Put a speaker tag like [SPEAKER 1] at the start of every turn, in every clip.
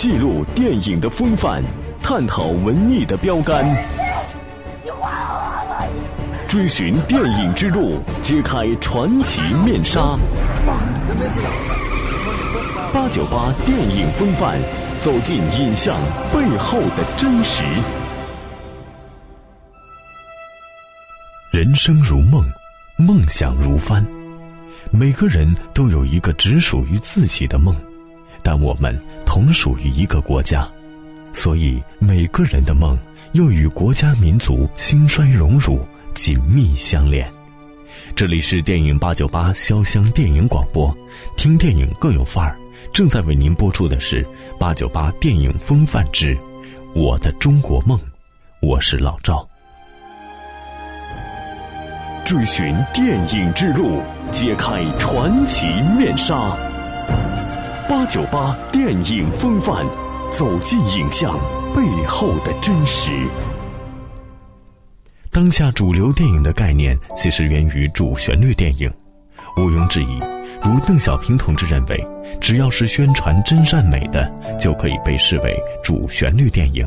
[SPEAKER 1] 记录电影的风范，探讨文艺的标杆，追寻电影之路，揭开传奇面纱。八九八电影风范，走进影像背后的真实。
[SPEAKER 2] 人生如梦，梦想如帆。每个人都有一个只属于自己的梦，但我们同属于一个国家，所以每个人的梦又与国家民族兴衰荣辱紧密相连。这里是电影八九八潇湘电影广播，听电影更有范儿。正在为您播出的是八九八电影风范之《我的中国梦》，我是老赵。
[SPEAKER 1] 追寻电影之路，揭开传奇面纱。八九八电影风范，走进影像背后的真实。
[SPEAKER 2] 当下主流电影的概念其实源于主旋律电影，毋庸置疑。如邓小平同志认为，只要是宣传真善美的，就可以被视为主旋律电影。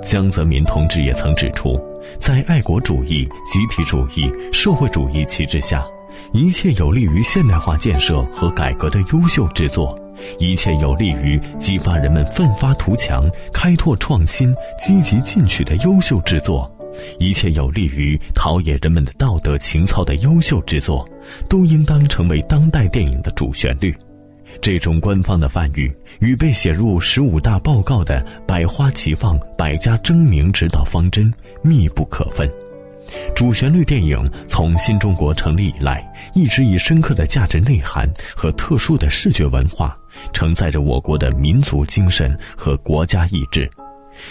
[SPEAKER 2] 江泽民同志也曾指出，在爱国主义、集体主义、社会主义旗帜下，一切有利于现代化建设和改革的优秀制作，一切有利于激发人们奋发图强、开拓创新、积极进取的优秀制作，一切有利于陶冶人们的道德情操的优秀制作，都应当成为当代电影的主旋律。这种官方的范语与被写入十五大报告的百花齐放、百家争鸣指导方针密不可分。主旋律电影从新中国成立以来，一直以深刻的价值内涵和特殊的视觉文化，承载着我国的民族精神和国家意志。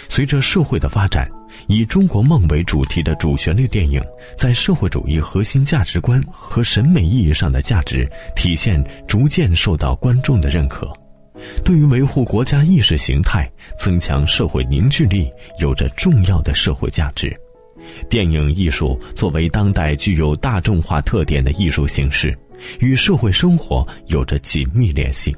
[SPEAKER 2] 随着社会的发展，以中国梦为主题的主旋律电影，在社会主义核心价值观和审美意义上的价值体现逐渐受到观众的认可，对于维护国家意识形态、增强社会凝聚力有着重要的社会价值。电影艺术作为当代具有大众化特点的艺术形式，与社会生活有着紧密联系。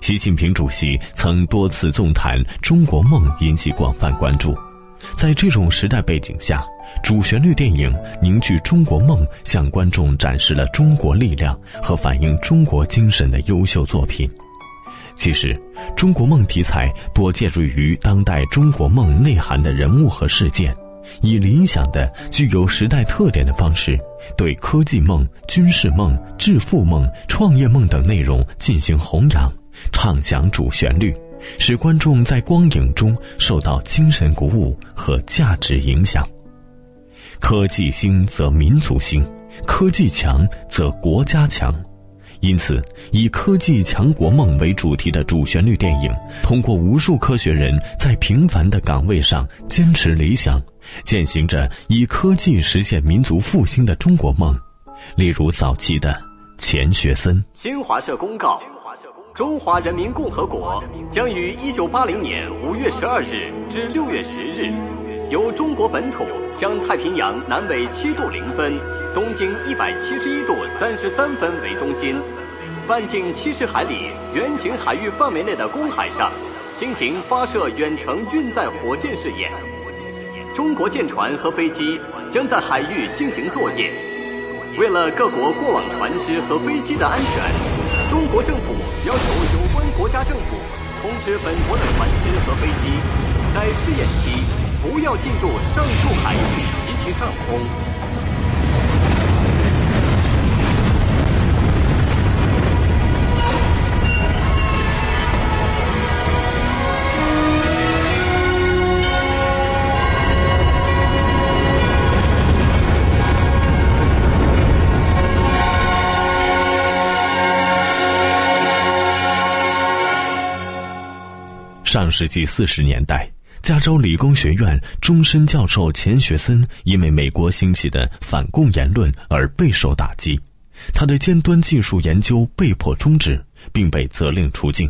[SPEAKER 2] 习近平主席曾多次纵谈中国梦，引起广泛关注。在这种时代背景下，主旋律电影凝聚中国梦，向观众展示了中国力量和反映中国精神的优秀作品。其实，中国梦题材多借助于当代中国梦内涵的人物和事件，以理想的、具有时代特点的方式，对科技梦、军事梦、致富梦、创业梦等内容进行弘扬。唱响主旋律，使观众在光影中受到精神鼓舞和价值影响。科技兴则民族兴，科技强则国家强。因此，以科技强国梦为主题的主旋律电影，通过无数科学人在平凡的岗位上坚持理想，践行着以科技实现民族复兴的中国梦。例如早期的钱学森。
[SPEAKER 3] 新华社公告。中华人民共和国将于一九八零年五月十二日至六月十日，由中国本土向太平洋南纬七度零分、东经一百七十一度三十三分为中心，半径七十海里圆形海域范围内的公海上，进行发射远程运载火箭试验。中国舰船和飞机将在海域进行作业。为了各国过往船只和飞机的安全。中国政府要求有关国家政府通知本国的船只和飞机，在试验期不要进入上述海域及其上空。
[SPEAKER 2] 上世纪四十年代，加州理工学院终身教授钱学森因为美国兴起的反共言论而备受打击，他的尖端技术研究被迫终止，并被责令出境。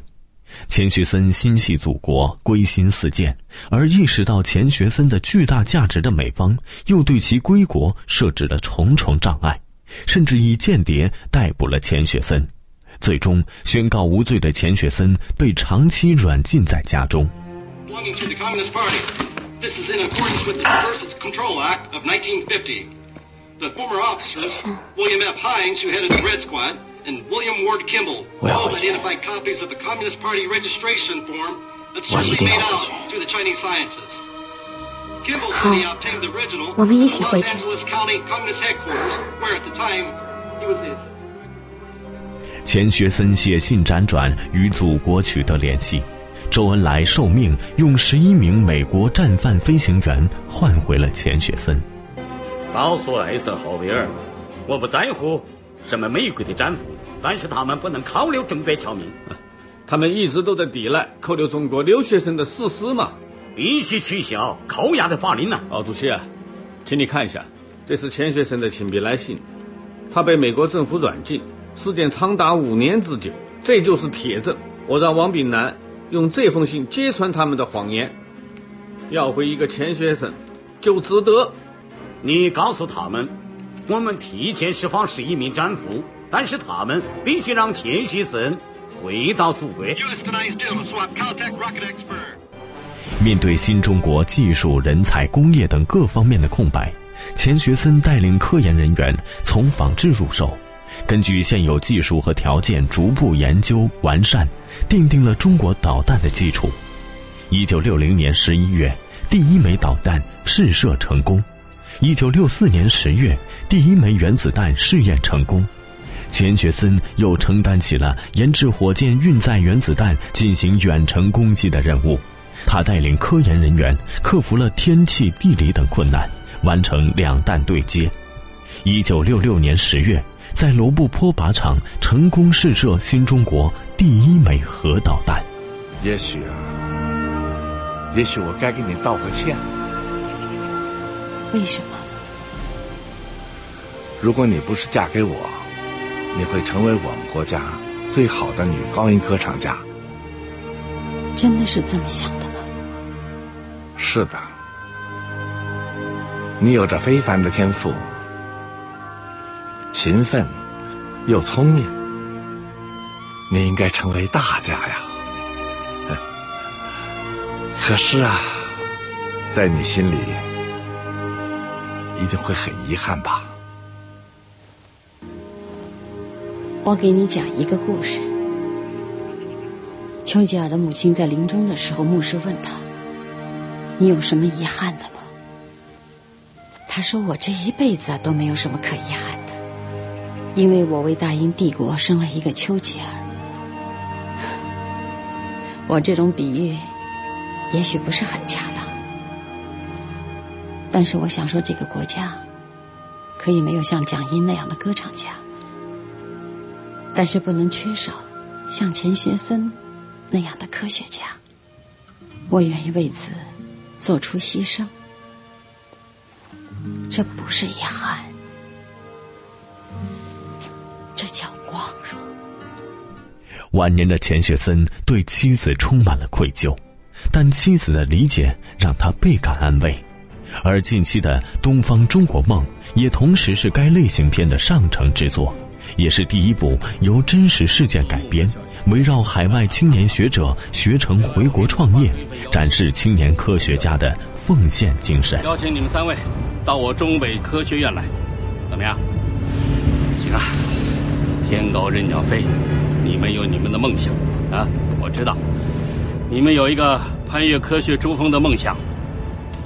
[SPEAKER 2] 钱学森心系祖国，归心似箭，而意识到钱学森的巨大价值的美方，又对其归国设置了重重障碍，甚至以间谍逮捕了钱学森。最终宣告无罪的钱学森被长期软禁在家中。This is in accordance with the Universal Control Act of 1950. The former officer, William F. Hines, who headed the Red Squad, and William Ward Kimball all identified copies of the Communist Party registration form that certainly made out to the Chinese sciences. Kimball said he obtained the original from the Los Angeles County Communist headquarters, where at the time he was the assistant. 钱学森写信辗转与祖国取得联系。 周恩来受命用十一名美国战犯飞行员换回了钱学森。
[SPEAKER 4] 告诉艾森豪威尔，我不在乎什么美国的战俘，但是他们不能扣留中国侨民。
[SPEAKER 5] 他们一直都在抵赖扣留中国留学生的事实嘛，
[SPEAKER 4] 必须取消扣押的法令呢。
[SPEAKER 5] 毛主席啊，请你看一下，这是钱学森的亲笔来信，他被美国政府软禁，时间长达五年之久，这就是铁证。我让王炳南。用这封信揭穿他们的谎言，要回一个钱学森，就值得。
[SPEAKER 4] 你告诉他们，我们提前释放十一名战俘，但是他们必须让钱学森回到祖国。
[SPEAKER 2] 面对新中国技术、人才、工业等各方面的空白，钱学森带领科研人员从仿制入手。根据现有技术和条件，逐步研究完善，奠定了中国导弹的基础。一九六零年十一月，第一枚导弹试射成功；一九六四年十月，第一枚原子弹试验成功。钱学森又承担起了研制火箭运载原子弹进行远程攻击的任务。他带领科研人员克服了天气、地理等困难，完成两弹对接。一九六六年十月。在罗布泊靶场成功试射新中国第一枚核导弹。
[SPEAKER 6] 也许，也许我该给你道个歉。
[SPEAKER 7] 为什么？
[SPEAKER 6] 如果你不是嫁给我，你会成为我们国家最好的女高音歌唱家。
[SPEAKER 7] 真的是这么想的吗？
[SPEAKER 6] 是的，你有着非凡的天赋。勤奋又聪明，你应该成为大家呀。可是啊，在你心里一定会很遗憾吧？
[SPEAKER 7] 我给你讲一个故事。丘吉尔的母亲在临终的时候，牧师问他：“你有什么遗憾的吗？”他说：“我这一辈子都没有什么可遗憾。”因为我为大英帝国生了一个丘吉尔，我这种比喻也许不是很恰当，但是我想说，这个国家可以没有像蒋英那样的歌唱家，但是不能缺少像钱学森那样的科学家。我愿意为此做出牺牲，这不是遗憾。
[SPEAKER 2] 晚年的钱学森对妻子充满了愧疚，但妻子的理解让他倍感安慰。而近期的《东方中国梦》也同时是该类型片的上乘之作，也是第一部由真实事件改编，围绕海外青年学者学成回国创业，展示青年科学家的奉献精神。
[SPEAKER 8] 邀请你们三位到我中北科学院来，怎么样？行啊，天高任鸟飞。你们有你们的梦想，啊，我知道，你们有一个攀越科学珠峰的梦想。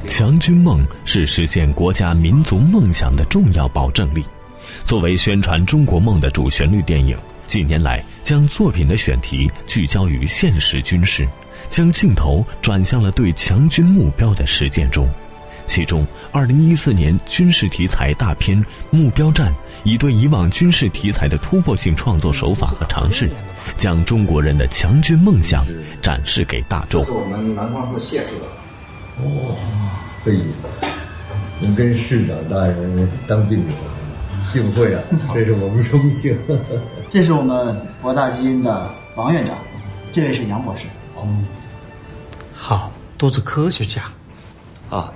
[SPEAKER 2] 强军梦是实现国家民族梦想的重要保证力。作为宣传中国梦的主旋律电影，近年来将作品的选题聚焦于现实军事，将镜头转向了对强军目标的实践中。其中，二零一四年军事题材大片《目标战》。以对以往军事题材的突破性创作手法和尝试，将中国人的强军梦想展示给大众。
[SPEAKER 9] 是我们南方市谢市的。哇，嘿，能跟市长大人当兵友，幸会啊！这是我们荣幸。
[SPEAKER 10] 这是我们博大基因的王院长，这位是杨博士。哦，
[SPEAKER 11] 好，都是科学家。
[SPEAKER 2] 啊，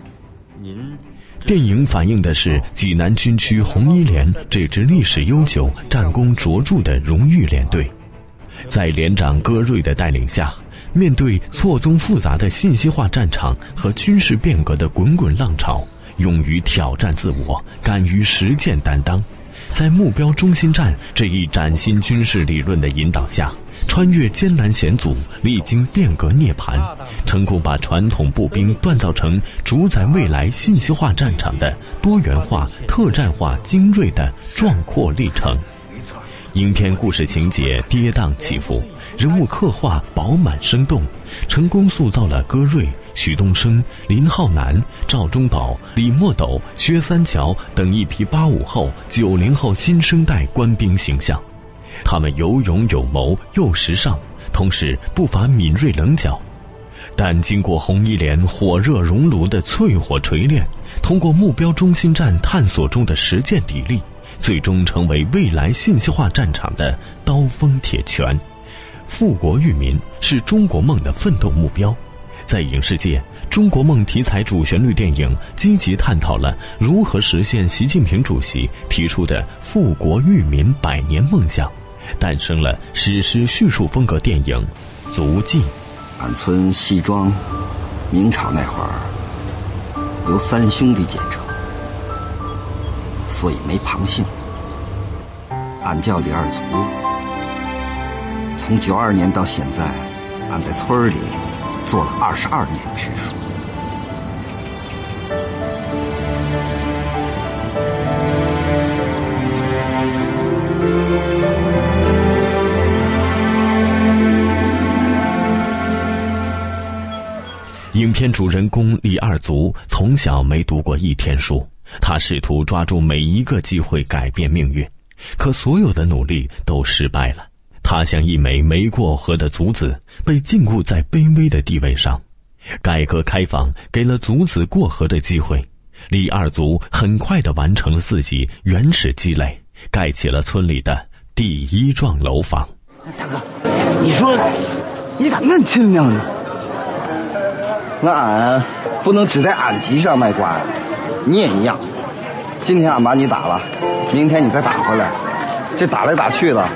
[SPEAKER 2] 您。电影反映的是济南军区红一连这支历史悠久、战功卓著的荣誉连队，在连长戈瑞的带领下，面对错综复杂的信息化战场和军事变革的滚滚浪潮，勇于挑战自我，敢于实践担当。在目标中心站这一崭新军事理论的引导下，穿越艰难险阻，历经变革涅槃，成功把传统步兵锻造成主宰未来信息化战场的多元化、特战化、精锐的壮阔历程。影片故事情节跌宕起伏，人物刻画饱满生动，成功塑造了戈瑞。许东升、林浩南、赵忠宝、李墨斗、薛三桥等一批八五后、九零后新生代官兵形象，他们有勇有谋又时尚，同时不乏敏锐棱角。但经过红一连火热熔炉的淬火锤炼，通过目标中心站探索中的实践砥砺，最终成为未来信息化战场的刀锋铁拳。富国裕民是中国梦的奋斗目标。在影视界，中国梦题材主旋律电影积极探讨了如何实现习近平主席提出的富国裕民百年梦想，诞生了史诗叙述风格电影《足迹》。
[SPEAKER 12] 俺村西庄，明朝那会儿由三兄弟建成，所以没旁姓。俺叫李二足。从九二年到现在，俺在村里。做了二十二年支书。
[SPEAKER 2] 影片主人公李二足从小没读过一天书，他试图抓住每一个机会改变命运，可所有的努力都失败了。他像一枚没过河的卒子，被禁锢在卑微的地位上。改革开放给了卒子过河的机会，李二卒很快的完成了自己原始积累，盖起了村里的第一幢楼房。
[SPEAKER 12] 大哥，你说你咋那么精明呢？那俺不能只在俺级上卖瓜，你也一样。今天俺把你打了，明天你再打回来，这打来打去的。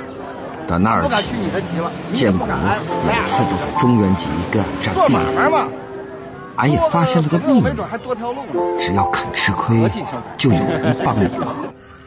[SPEAKER 12] 到那儿去，建国每次都在中原级跟俺占地。俺也发现了个秘密，只要肯吃亏，就有人帮你忙。